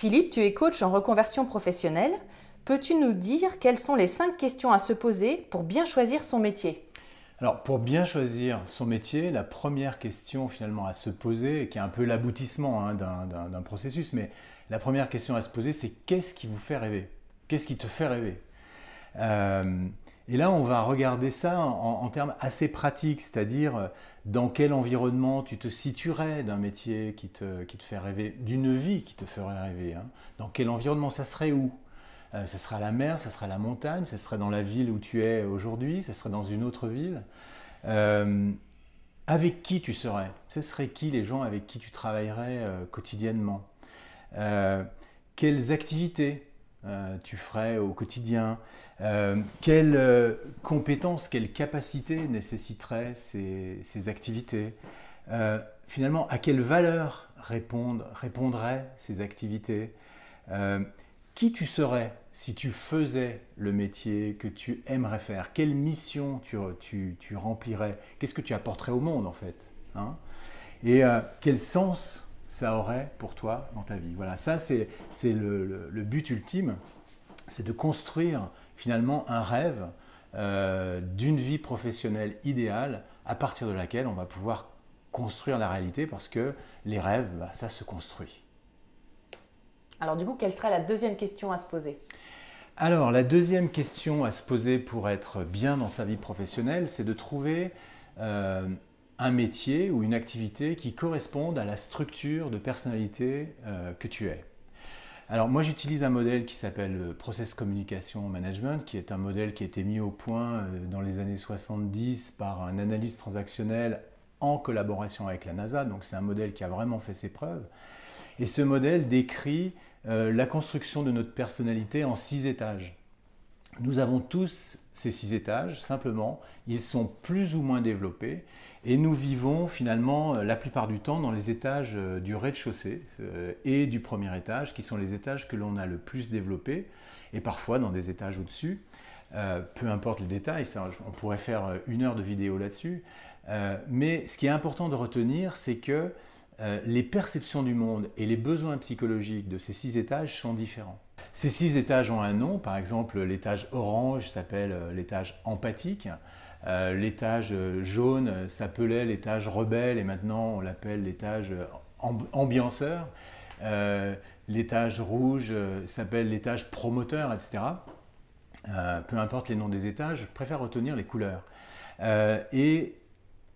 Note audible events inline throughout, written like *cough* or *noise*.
Philippe, tu es coach en reconversion professionnelle. Peux-tu nous dire quelles sont les cinq questions à se poser pour bien choisir son métier? Alors pour bien choisir son métier, la première question finalement à se poser, qui est un peu l'aboutissement hein, d'un processus, mais la première question à se poser, c'est qu'est-ce qui vous fait rêver? Qu'est-ce qui te fait rêver? Euh, et là, on va regarder ça en, termes assez pratiques, c'est-à-dire euh, dans quel environnement tu te situerais d'un métier qui te, qui fait rêver, d'une vie qui te ferait rêver. hein? Dans quel environnement? Ça serait où? Euh, Ça serait la mer, ça serait la montagne, ça serait dans la ville où tu es aujourd'hui, ça serait dans une autre ville? Euh, avec qui tu serais? Ce serait qui les gens avec qui tu travaillerais euh, quotidiennement? Euh, Quelles activités? Euh, tu ferais au quotidien. Euh, Quelles euh, compétences, quelles capacités nécessiteraient ces, activités? Euh, Finalement, à quelle valeur répondraient ces activités? Euh, Qui tu serais si tu faisais le métier que tu aimerais faire? Quelle mission tu, remplirais? Qu'est-ce que tu apporterais au monde en fait hein? Et quel sens ça aurait pour toi dans ta vie Voilà, ça c'est c'est le, le- le but ultime, c'est de construire finalement un rêve euh, d'une vie professionnelle idéale à partir de laquelle on va pouvoir construire la réalité parce que les rêves, bah, ça se construit. Alors du coup, quelle serait la deuxième question à se poser? Alors, la deuxième question à se poser pour être bien dans sa vie professionnelle, c'est de trouver euh, un métier ou une activité qui corresponde à la structure de personnalité euh, que tu es. Alors, moi, j'utilise un modèle qui s'appelle le Process Communication Management, qui est un modèle qui a été mis au point euh, dans les années 70 par un analyste transactionnel en collaboration avec la NASA. Donc, c'est un modèle qui a vraiment fait ses preuves. Et ce modèle décrit euh, la construction de notre personnalité en six étages. Nous avons tous ces six étages, simplement, ils sont plus ou moins développés et nous vivons finalement euh, la plupart du temps dans les étages euh, du rez-de-chaussée euh, et du premier étage, qui sont les étages que l'on a le plus développés, et parfois dans des étages au-dessus. Peu importe les détails, on pourrait faire une heure de vidéo là-dessus. Mais ce qui est important de retenir, c'est que euh, les perceptions du monde et les besoins psychologiques de ces six étages sont différents. Ces six étages ont un nom, par exemple l'étage orange s'appelle euh, l'étage empathique, Euh, l'étage jaune s'appelait l'étage rebelle et maintenant on l'appelle l'étage amb- ambianceur, l'étage rouge s'appelle l'étage promoteur, etc. Peu importe les noms des étages, je préfère retenir les couleurs. Et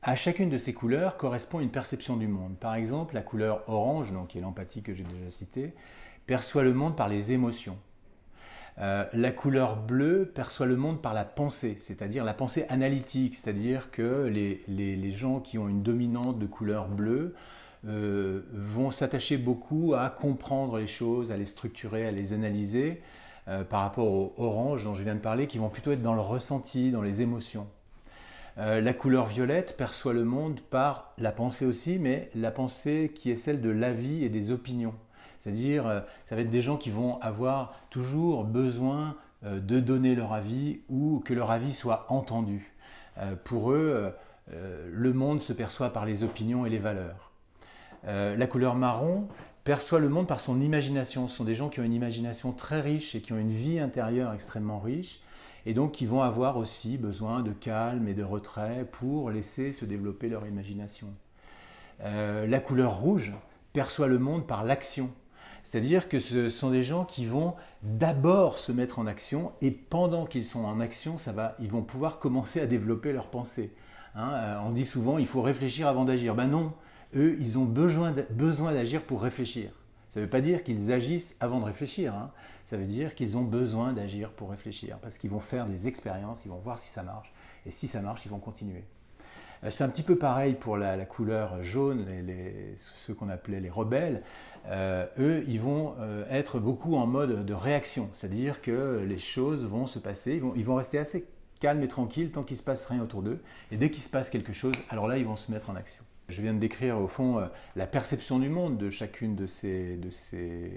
à chacune de ces couleurs correspond une perception du monde. Par exemple, la couleur orange, donc, qui est l'empathie que j'ai déjà citée, perçoit le monde par les émotions. Euh, la couleur bleue perçoit le monde par la pensée, c'est-à-dire la pensée analytique, c'est-à-dire que les, gens qui ont une dominante de couleur bleue euh, vont s'attacher beaucoup à comprendre les choses, à les structurer, à les analyser, par rapport au orange dont je viens de parler, qui vont plutôt être dans le ressenti, dans les émotions. La couleur violette perçoit le monde par la pensée aussi, mais la pensée qui est celle de l'avis et des opinions. C'est-à-dire, ça va être des gens qui vont avoir toujours besoin de donner leur avis ou que leur avis soit entendu. pour eux, le monde se perçoit par les opinions et les valeurs. la couleur marron perçoit le monde par son imagination. Ce sont des gens qui ont une imagination très riche et qui ont une vie intérieure extrêmement riche, et donc qui vont avoir aussi besoin de calme et de retrait pour laisser se développer leur imagination. Euh, la couleur rouge perçoit le monde par l'action. C'est-à-dire que ce sont des gens qui vont d'abord se mettre en action et pendant qu'ils sont en action, ça va, ils vont pouvoir commencer à développer leurs pensées. Hein. Euh, on dit souvent il faut réfléchir avant d'agir. Ben non, eux, ils ont besoin d'agir pour réfléchir. Ça ne veut pas dire qu'ils agissent avant de réfléchir, hein. ça veut dire qu'ils ont besoin d'agir pour réfléchir, parce qu'ils vont faire des expériences, ils vont voir si ça marche, et si ça marche, ils vont continuer. Euh, c'est un petit peu pareil pour la, couleur jaune, les, ceux qu'on appelait les rebelles. Euh, eux, ils vont euh, être beaucoup en mode de réaction, c'est-à-dire que les choses vont se passer, ils vont, ils vont rester assez calmes et tranquilles tant qu'il ne se passe rien autour d'eux, et dès qu'il se passe quelque chose, alors là, ils vont se mettre en action. Je viens de décrire au fond euh, la perception du monde de chacune de ces, de ces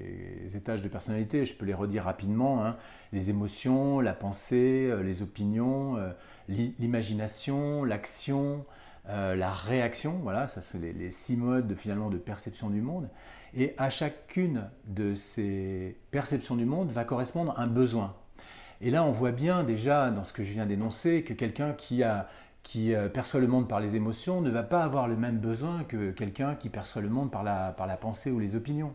étages de personnalité. Je peux les redire rapidement. Hein. Les émotions, la pensée, euh, les opinions, euh, l'imagination, l'action, la réaction. Voilà, ça c'est les, six modes finalement de perception du monde. Et à chacune de ces perceptions du monde va correspondre un besoin. Et là, on voit bien déjà dans ce que je viens d'énoncer que quelqu'un qui a qui euh, perçoit le monde par les émotions ne va pas avoir le même besoin que quelqu'un qui perçoit le monde par la, par la pensée ou les opinions.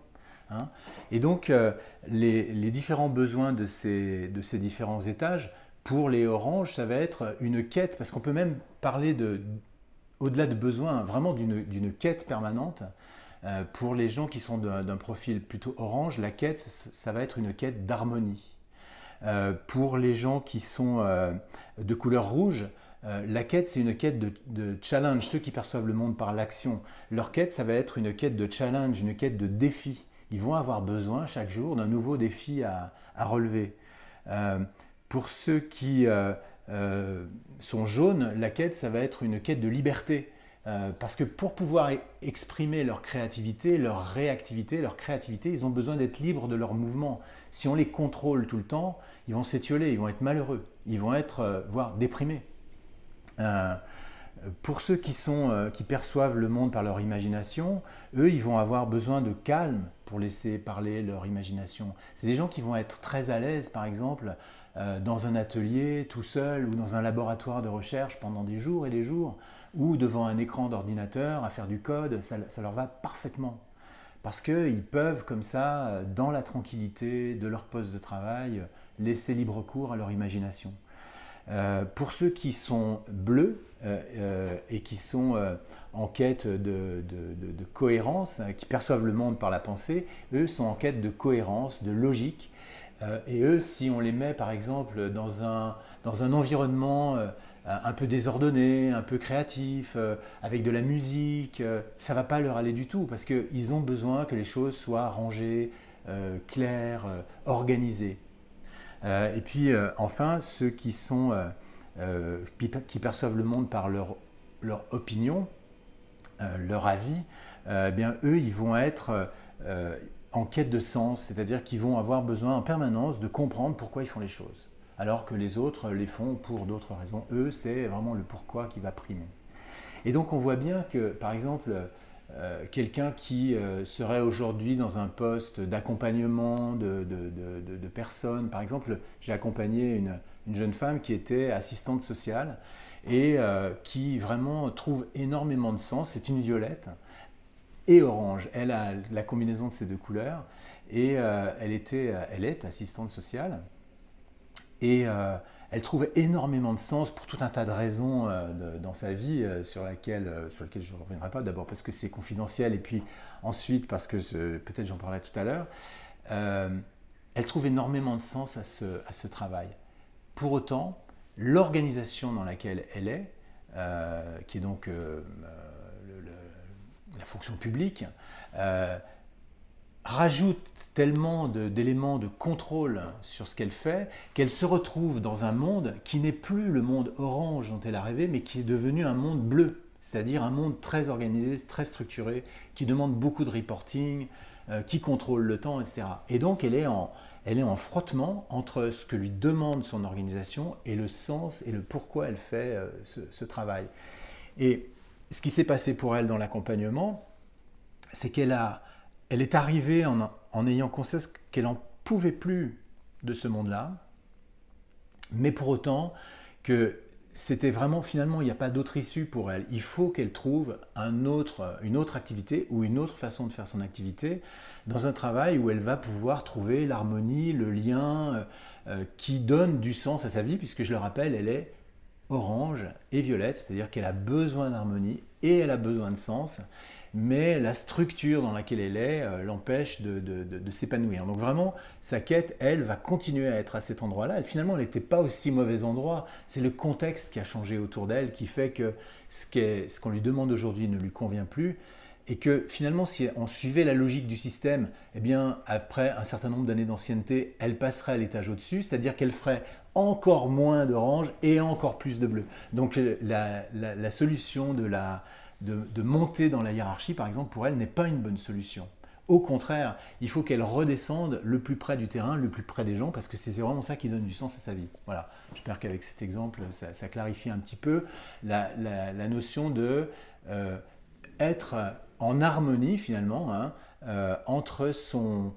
Hein. Et donc, euh, les, différents besoins de ces, de ces différents étages, pour les oranges, ça va être une quête, parce qu'on peut même parler de, au-delà de besoins, vraiment d'une quête permanente. Euh, pour les gens qui sont d'un profil plutôt orange, la quête, ça va être une quête d'harmonie. pour les gens qui sont de couleur rouge, euh, la quête, c'est une quête de, challenge. Ceux qui perçoivent le monde par l'action, leur quête, ça va être une quête de challenge, une quête de défi. Ils vont avoir besoin chaque jour d'un nouveau défi à, relever. Euh, pour ceux qui euh, sont jaunes, la quête, ça va être une quête de liberté. parce que pour pouvoir e-, exprimer leur créativité, leur réactivité, leur créativité, ils ont besoin d'être libres de leurs mouvements. Si on les contrôle tout le temps, ils vont s'étioler, ils vont être malheureux, ils vont être, voire déprimés. Euh, pour ceux qui, sont, euh, qui perçoivent le monde par leur imagination, eux, ils vont avoir besoin de calme pour laisser parler leur imagination. C'est des gens qui vont être très à l'aise, par exemple, euh, dans un atelier tout seul ou dans un laboratoire de recherche pendant des jours et des jours, ou devant un écran d'ordinateur à faire du code, ça, ça leur va parfaitement. Parce qu'ils peuvent, comme ça, dans la tranquillité de leur poste de travail, laisser libre cours à leur imagination. Euh, pour ceux qui sont bleus euh, euh, et qui sont en quête de, cohérence, hein, qui perçoivent le monde par la pensée, eux sont en quête de cohérence, de logique. et eux, si on les met par exemple dans un, dans un environnement un peu désordonné, un peu créatif, avec de la musique, ça va pas leur aller du tout parce qu'ils ont besoin que les choses soient rangées, claires, organisées. Euh, et puis euh, enfin, ceux qui, sont, euh, qui, perçoivent le monde par leur, leur opinion, leur avis, eh bien eux, ils vont être en quête de sens, c'est-à-dire qu'ils vont avoir besoin en permanence de comprendre pourquoi ils font les choses, alors que les autres les font pour d'autres raisons. Eux, c'est vraiment le pourquoi qui va primer. Et donc on voit bien que, par exemple, euh, quelqu'un qui euh, serait aujourd'hui dans un poste d'accompagnement de, personnes. Par exemple, j'ai accompagné une, jeune femme qui était assistante sociale et euh, qui vraiment trouve énormément de sens. C'est une violette et orange. Elle a la combinaison de ces deux couleurs et elle, était, elle est assistante sociale. Et elle trouve énormément de sens pour tout un tas de raisons euh, dans sa vie euh, sur, laquelle, euh, sur lesquelles je ne reviendrai pas. D'abord parce que c'est confidentiel et puis ensuite parce que peut-être j'en parlais tout à l'heure. elle trouve énormément de sens à ce, à ce travail. Pour autant, l'organisation dans laquelle elle est, qui est donc la fonction publique, rajoute tellement d'éléments de, contrôle sur ce qu'elle fait qu'elle se retrouve dans un monde qui n'est plus le monde orange dont elle a rêvé, mais qui est devenu un monde bleu, c'est-à-dire un monde très organisé, très structuré, qui demande beaucoup de reporting, euh, qui contrôle le temps, etc. Et donc elle est, en, elle est en frottement entre ce que lui demande son organisation et le sens et le pourquoi elle fait euh, ce, travail. Et ce qui s'est passé pour elle dans l'accompagnement, c'est qu'elle a, elle est arrivée en, ayant conscience qu'elle n'en pouvait plus de ce monde-là, mais pour autant que c'était vraiment finalement il n'y a pas d'autre issue pour elle. Il faut qu'elle trouve une autre activité ou une autre façon de faire son activité dans un travail où elle va pouvoir trouver l'harmonie, le lien euh, euh, qui donne du sens à sa vie, puisque je le rappelle, elle est orange et violette, c'est-à-dire qu'elle a besoin d'harmonie et elle a besoin de sens mais la structure dans laquelle elle est euh, l'empêche de, s'épanouir. Donc vraiment, sa quête, elle, va continuer à être à cet endroit-là. Finalement, elle n'était pas aussi mauvais endroit. C'est le contexte qui a changé autour d'elle, qui fait que ce qu'on lui demande aujourd'hui ne lui convient plus. Et que finalement, si on suivait la logique du système, eh bien, après un certain nombre d'années d'ancienneté, elle passerait à l'étage au-dessus, c'est-à-dire qu'elle ferait encore moins d'orange et encore plus de bleu. Donc la solution de la, de, monter dans la hiérarchie, par exemple, pour elle, n'est pas une bonne solution. Au contraire, il faut qu'elle redescende le plus près du terrain, le plus près des gens, parce que c'est vraiment ça qui donne du sens à sa vie. Voilà, j'espère qu'avec cet exemple, ça, clarifie un petit peu la, notion de euh, être en harmonie finalement hein, euh, entre son,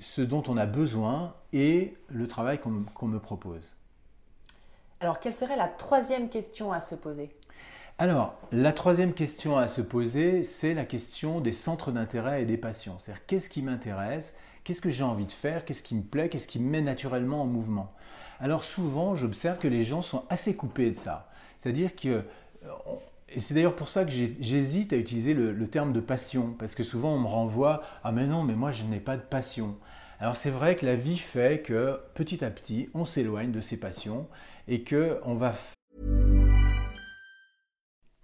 ce dont on a besoin et le travail qu'on me propose. Alors, quelle serait la troisième question à se poser? Alors, la troisième question à se poser, c'est la question des centres d'intérêt et des passions. C'est-à-dire, qu'est-ce qui m'intéresse? Qu'est-ce que j'ai envie de faire? Qu'est-ce qui me plaît? Qu'est-ce qui me met naturellement en mouvement? Alors, souvent, j'observe que les gens sont assez coupés de ça. C'est-à-dire que. Euh, et c'est d'ailleurs pour ça que j'hésite à utiliser le, le, terme de passion, parce que souvent on me renvoie Ah, mais non, mais moi je n'ai pas de passion. Alors c'est vrai que la vie fait que petit à petit on s'éloigne de ses passions et que on va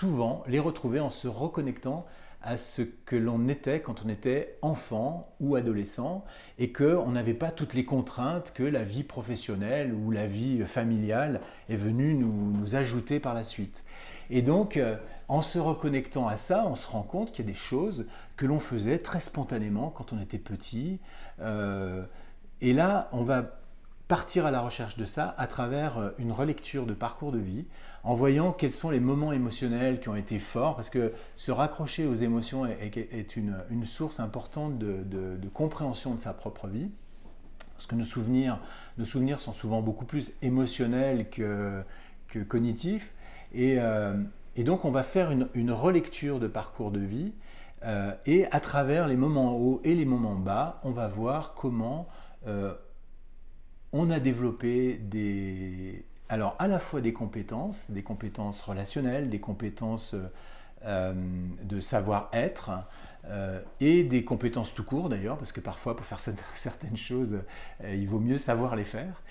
Souvent, les retrouver en se reconnectant à ce que l'on était quand on était enfant ou adolescent et qu'on n'avait pas toutes les contraintes que la vie professionnelle ou la vie familiale est venue nous, ajouter par la suite. Et donc, euh, en se reconnectant à ça, on se rend compte qu'il y a des choses que l'on faisait très spontanément quand on était petit. Euh, et là, on va partir à la recherche de ça à travers euh, une relecture de parcours de vie, en voyant quels sont les moments émotionnels qui ont été forts, parce que se raccrocher aux émotions est, une, source importante de, compréhension de sa propre vie. Parce que nos souvenirs, nos souvenirs sont souvent beaucoup plus émotionnels que, cognitifs. Euh, et, donc on va faire une, relecture de parcours de vie. Euh, et à travers les moments hauts et les moments bas, on va voir comment on a développé des, alors à la fois des compétences, des compétences relationnelles, des compétences de savoir-être. et des compétences tout court d'ailleurs, parce que parfois pour faire *laughs* certaines choses, il vaut mieux savoir les faire.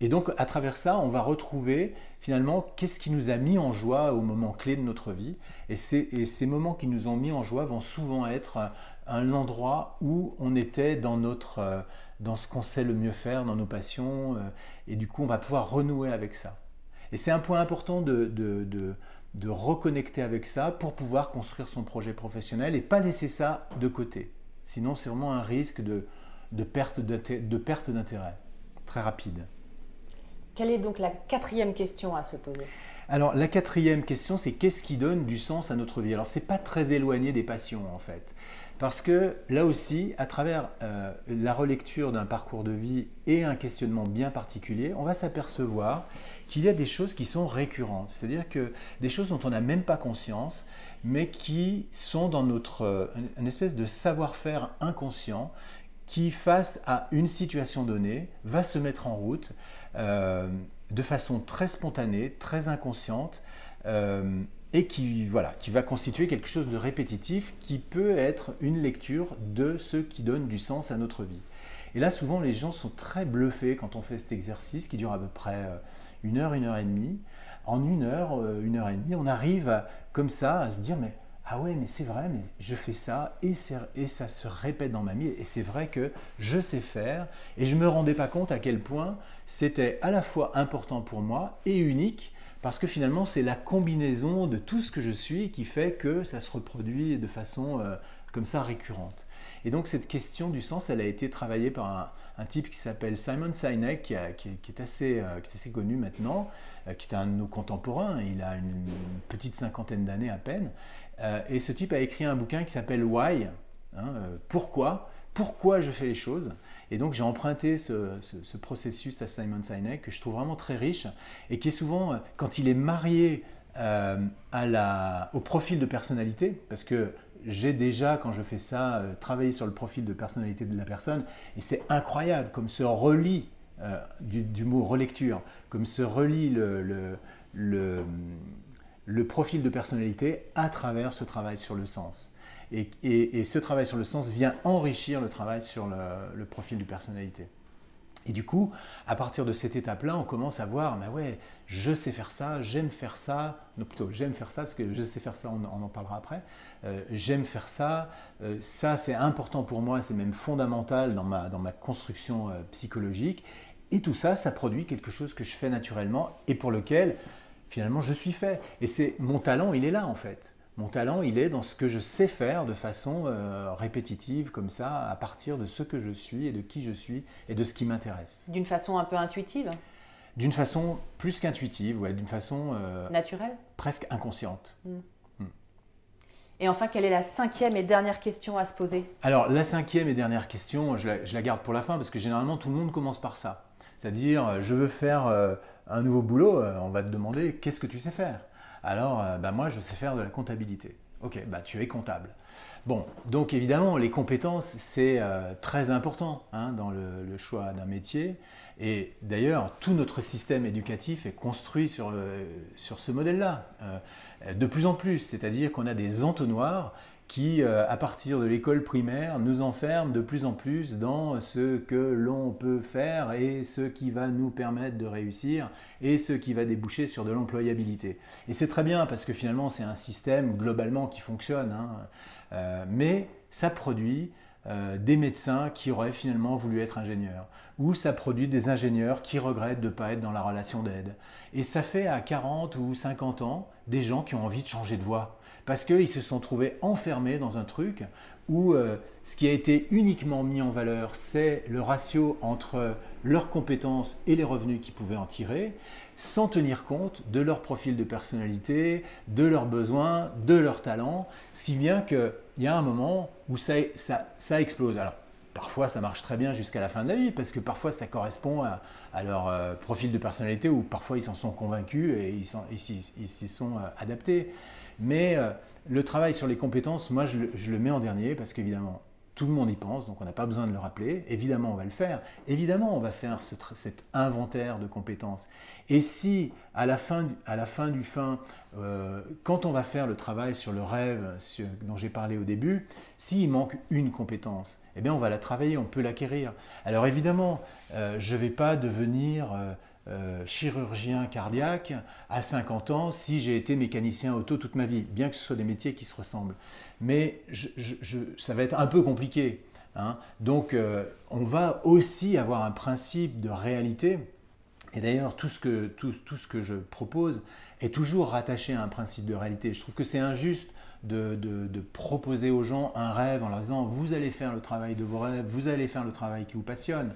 Et donc, à travers ça, on va retrouver finalement qu'est-ce qui nous a mis en joie au moment clé de notre vie. Et, ces moments qui nous ont mis en joie vont souvent être un endroit où on était dans, notre, euh, dans ce qu'on sait le mieux faire, dans nos passions. Euh, et du coup, on va pouvoir renouer avec ça. Et c'est un point important de, de, de, reconnecter avec ça pour pouvoir construire son projet professionnel et pas laisser ça de côté. Sinon, c'est vraiment un risque de, de perte d'intérêt très rapide. Quelle est donc la quatrième question à se poser? Alors la quatrième question, c'est qu'est-ce qui donne du sens à notre vie? Alors c'est pas très éloigné des passions en fait, parce que là aussi, à travers euh, la relecture d'un parcours de vie et un questionnement bien particulier, on va s'apercevoir qu'il y a des choses qui sont récurrentes, c'est-à-dire que des choses dont on n'a même pas conscience, mais qui sont dans notre euh, espèce de savoir-faire inconscient qui, face à une situation donnée, va se mettre en route euh, de façon très spontanée, très inconsciente, euh, et qui, voilà, qui va constituer quelque chose de répétitif qui peut être une lecture de ce qui donne du sens à notre vie. Et là, souvent, les gens sont très bluffés quand on fait cet exercice qui dure à peu près euh, une heure, une heure et demie. En une heure, une heure et demie, on arrive comme ça à se dire, mais ah ouais, mais c'est vrai, mais je fais ça et, ça se répète dans ma vie et c'est vrai que je sais faire et je ne me rendais pas compte à quel point c'était à la fois important pour moi et unique parce que finalement c'est la combinaison de tout ce que je suis qui fait que ça se reproduit de façon euh, comme ça récurrente. Et donc cette question du sens, elle a été travaillée par un, type qui s'appelle Simon Sinek, qui, est assez, euh, est assez, connu maintenant, euh, qui est un de nos contemporains, il a une, petite cinquantaine d'années à peine. Euh, et ce type a écrit un bouquin qui s'appelle Why, hein, pourquoi, pourquoi je fais les choses. Et donc j'ai emprunté ce, processus à Simon Sinek, que je trouve vraiment très riche, et qui est souvent, quand il est marié au profil de personnalité, parce que j'ai déjà, quand je fais ça, euh, travaillé sur le profil de personnalité de la personne, et c'est incroyable comme se relie, euh, du, mot relecture, comme se relie le, le, profil de personnalité à travers ce travail sur le sens. Et, et, ce travail sur le sens vient enrichir le travail sur le, profil de personnalité. Et du coup, à partir de cette étape-là, on commence à voir, mais ouais, je sais faire ça, j'aime faire ça, non plutôt j'aime faire ça, parce que je sais faire ça, on, en parlera après, euh, j'aime faire ça, euh, ça c'est important pour moi, c'est même fondamental dans ma, dans ma construction euh, psychologique, et tout ça, ça produit quelque chose que je fais naturellement et pour lequel finalement je suis fait. Et c'est mon talent, il est là en fait. Mon talent, il est dans ce que je sais faire de façon euh, répétitive, comme ça, à partir de ce que je suis et de qui je suis et de ce qui m'intéresse. D'une façon un peu intuitive? D'une façon plus qu'intuitive, ouais, d'une façon... Euh, Naturelle? Presque inconsciente. Hmm. Hmm. Et enfin, quelle est la cinquième et dernière question à se poser? Alors, la cinquième et dernière question, je la, je la, garde pour la fin parce que généralement, tout le monde commence par ça. C'est-à-dire, euh, je veux faire un nouveau boulot, on va te demander qu'est-ce que tu sais faire? Alors euh, bah, moi je sais faire de la comptabilité. Ok, bah tu es comptable. Bon, donc évidemment, les compétences, c'est euh, très important hein, dans le, choix d'un métier. Et d'ailleurs, tout notre système éducatif est construit sur, euh, sur ce modèle-là. de plus en plus, c'est-à-dire qu'on a des entonnoirs qui, euh, à partir de l'école primaire, nous enferme de plus en plus dans ce que l'on peut faire et ce qui va nous permettre de réussir et ce qui va déboucher sur de l'employabilité. Et c'est très bien parce que finalement c'est un système globalement qui fonctionne, hein. euh, mais ça produit euh, des médecins qui auraient finalement voulu être ingénieurs, ou ça produit des ingénieurs qui regrettent de ne pas être dans la relation d'aide. Et ça fait à 40 ou 50 ans des gens qui ont envie de changer de voie parce qu'ils se sont trouvés enfermés dans un truc où euh, ce qui a été uniquement mis en valeur, c'est le ratio entre leurs compétences et les revenus qu'ils pouvaient en tirer, sans tenir compte de leur profil de personnalité, de leurs besoins, de leurs talents, si bien qu'il y a un moment où ça, explose. Alors, parfois ça marche très bien jusqu'à la fin de la vie, parce que parfois ça correspond à, leur euh, profil de personnalité, ou parfois ils s'en sont convaincus et ils s'y sont euh, adaptés. Mais euh, le travail sur les compétences, moi, je le, mets en dernier parce qu'évidemment, tout le monde y pense, donc on n'a pas besoin de le rappeler. Évidemment, on va le faire. Évidemment, on va faire cet inventaire de compétences. Et si, à la fin, à la fin du fin, euh, quand on va faire le travail sur le rêve dont j'ai parlé au début, s'il manque une compétence, eh bien, on va la travailler, on peut l'acquérir. Alors évidemment, euh, je ne vais pas devenir... Euh, chirurgien cardiaque à 50 ans si j'ai été mécanicien auto toute ma vie, bien que ce soit des métiers qui se ressemblent. Mais ça va être un peu compliqué. Hein. Donc euh, on va aussi avoir un principe de réalité. Et d'ailleurs, tout, ce que, tout, ce que je propose est toujours rattaché à un principe de réalité. Je trouve que c'est injuste de, proposer aux gens un rêve en leur disant vous allez faire le travail de vos rêves, vous allez faire le travail qui vous passionne.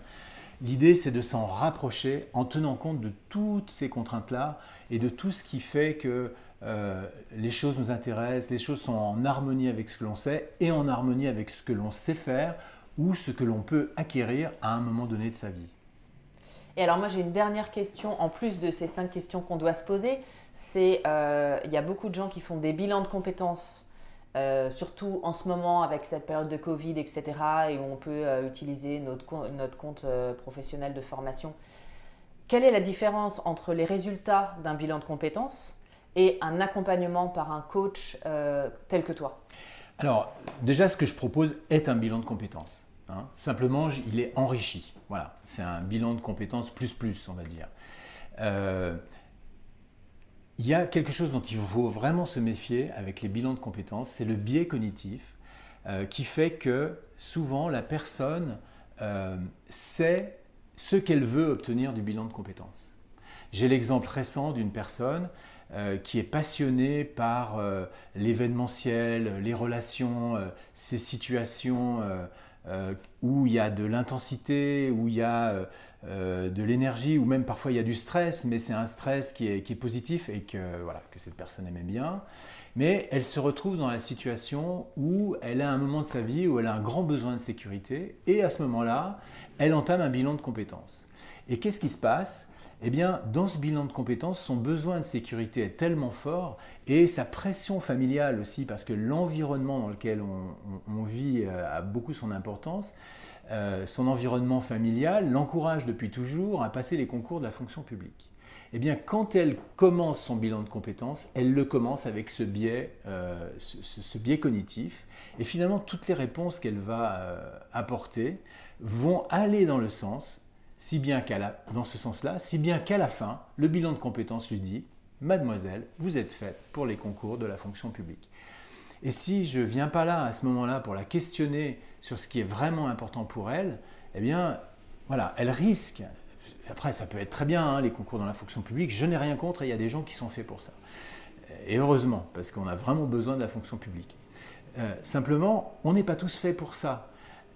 L'idée, c'est de s'en rapprocher en tenant compte de toutes ces contraintes-là et de tout ce qui fait que euh, les choses nous intéressent, les choses sont en harmonie avec ce que l'on sait et en harmonie avec ce que l'on sait faire ou ce que l'on peut acquérir à un moment donné de sa vie. Et alors moi j'ai une dernière question en plus de ces cinq questions qu'on doit se poser. C'est euh, il y a beaucoup de gens qui font des bilans de compétences euh, surtout en ce moment avec cette période de Covid, etc., et où on peut euh, utiliser notre, notre compte euh, professionnel de formation. Quelle est la différence entre les résultats d'un bilan de compétences et un accompagnement par un coach tel que toi? Alors, déjà, ce que je propose est un bilan de compétences. Hein. Simplement, il est enrichi. Voilà, c'est un bilan de compétences plus plus, on va dire il y a quelque chose dont il faut vraiment se méfier avec les bilans de compétences, c'est le biais cognitif euh, qui fait que souvent la personne euh, sait ce qu'elle veut obtenir du bilan de compétences. J'ai l'exemple récent d'une personne euh, qui est passionnée par l'événementiel, les relations, ces situations où il y a de l'intensité, où il y a euh, de l'énergie ou même parfois il y a du stress, mais c'est un stress qui est, positif et que, voilà, que cette personne aimait bien. Mais elle se retrouve dans la situation où elle a un moment de sa vie où elle a un grand besoin de sécurité et à ce moment-là, elle entame un bilan de compétences. Et qu'est-ce qui se passe? Eh bien, dans ce bilan de compétences, son besoin de sécurité est tellement fort et sa pression familiale aussi, parce que l'environnement dans lequel on, vit euh, a beaucoup son importance, euh, son environnement familial l'encourage depuis toujours à passer les concours de la fonction publique. Eh bien, quand elle commence son bilan de compétences, elle le commence avec ce biais, euh, cognitif. Et finalement, toutes les réponses qu'elle va euh, apporter vont aller dans le sens, si bien qu'à dans ce sens-là, si bien qu'à la fin, le bilan de compétences lui dit Mademoiselle, vous êtes faite pour les concours de la fonction publique. Et si je ne viens pas là à ce moment-là pour la questionner sur ce qui est vraiment important pour elle, eh bien, voilà, elle risque. Après, ça peut être très bien, hein, les concours dans la fonction publique, je n'ai rien contre et il y a des gens qui sont faits pour ça. Et heureusement, parce qu'on a vraiment besoin de la fonction publique. Euh, simplement, on n'est pas tous faits pour ça.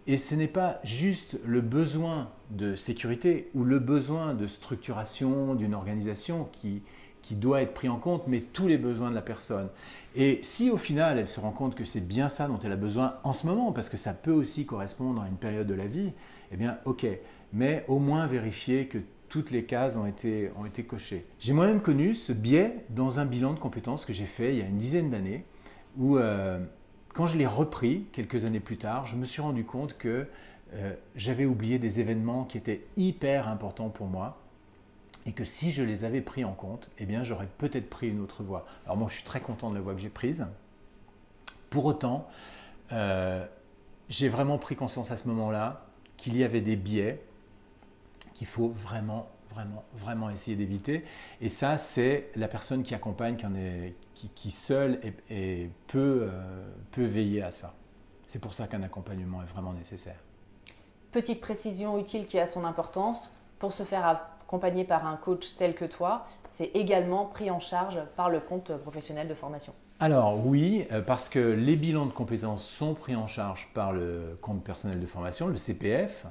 Et ce n'est pas juste le besoin de sécurité ou le besoin de structuration d'une organisation qui, qui doit être pris en compte, mais tous les besoins de la personne. Et si au final elle se rend compte que c'est bien ça dont elle a besoin en ce moment, parce que ça peut aussi correspondre à une période de la vie, eh bien ok, mais au moins vérifier que toutes les cases ont été, ont été cochées. J'ai moi-même connu ce biais dans un bilan de compétences que j'ai fait il y a une dizaine d'années, où euh, quand je l'ai repris quelques années plus tard, je me suis rendu compte que euh, j'avais oublié des événements qui étaient hyper importants pour moi et que si je les avais pris en compte, eh bien j'aurais peut-être pris une autre voie. Alors moi je suis très content de la voie que j'ai prise. Pour autant, euh, j'ai vraiment pris conscience à ce moment-là qu'il y avait des biais qu'il faut vraiment, vraiment, vraiment essayer d'éviter. Et ça, c'est la personne qui accompagne, qui, est, seule et, peut, euh, peut veiller à ça. C'est pour ça qu'un accompagnement est vraiment nécessaire. Petite précision utile qui a son importance, pour se faire accompagné par un coach tel que toi, c'est également pris en charge par le compte professionnel de formation alors oui, euh, parce que les bilans de compétences sont pris en charge par le compte personnel de formation, le CPF.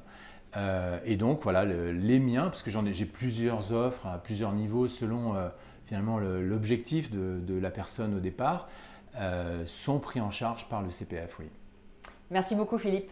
Euh, et donc voilà, les miens, parce que j'ai plusieurs offres à plusieurs niveaux selon euh, finalement l'objectif de, la personne au départ, sont pris en charge par le CPF, oui. Merci beaucoup Philippe.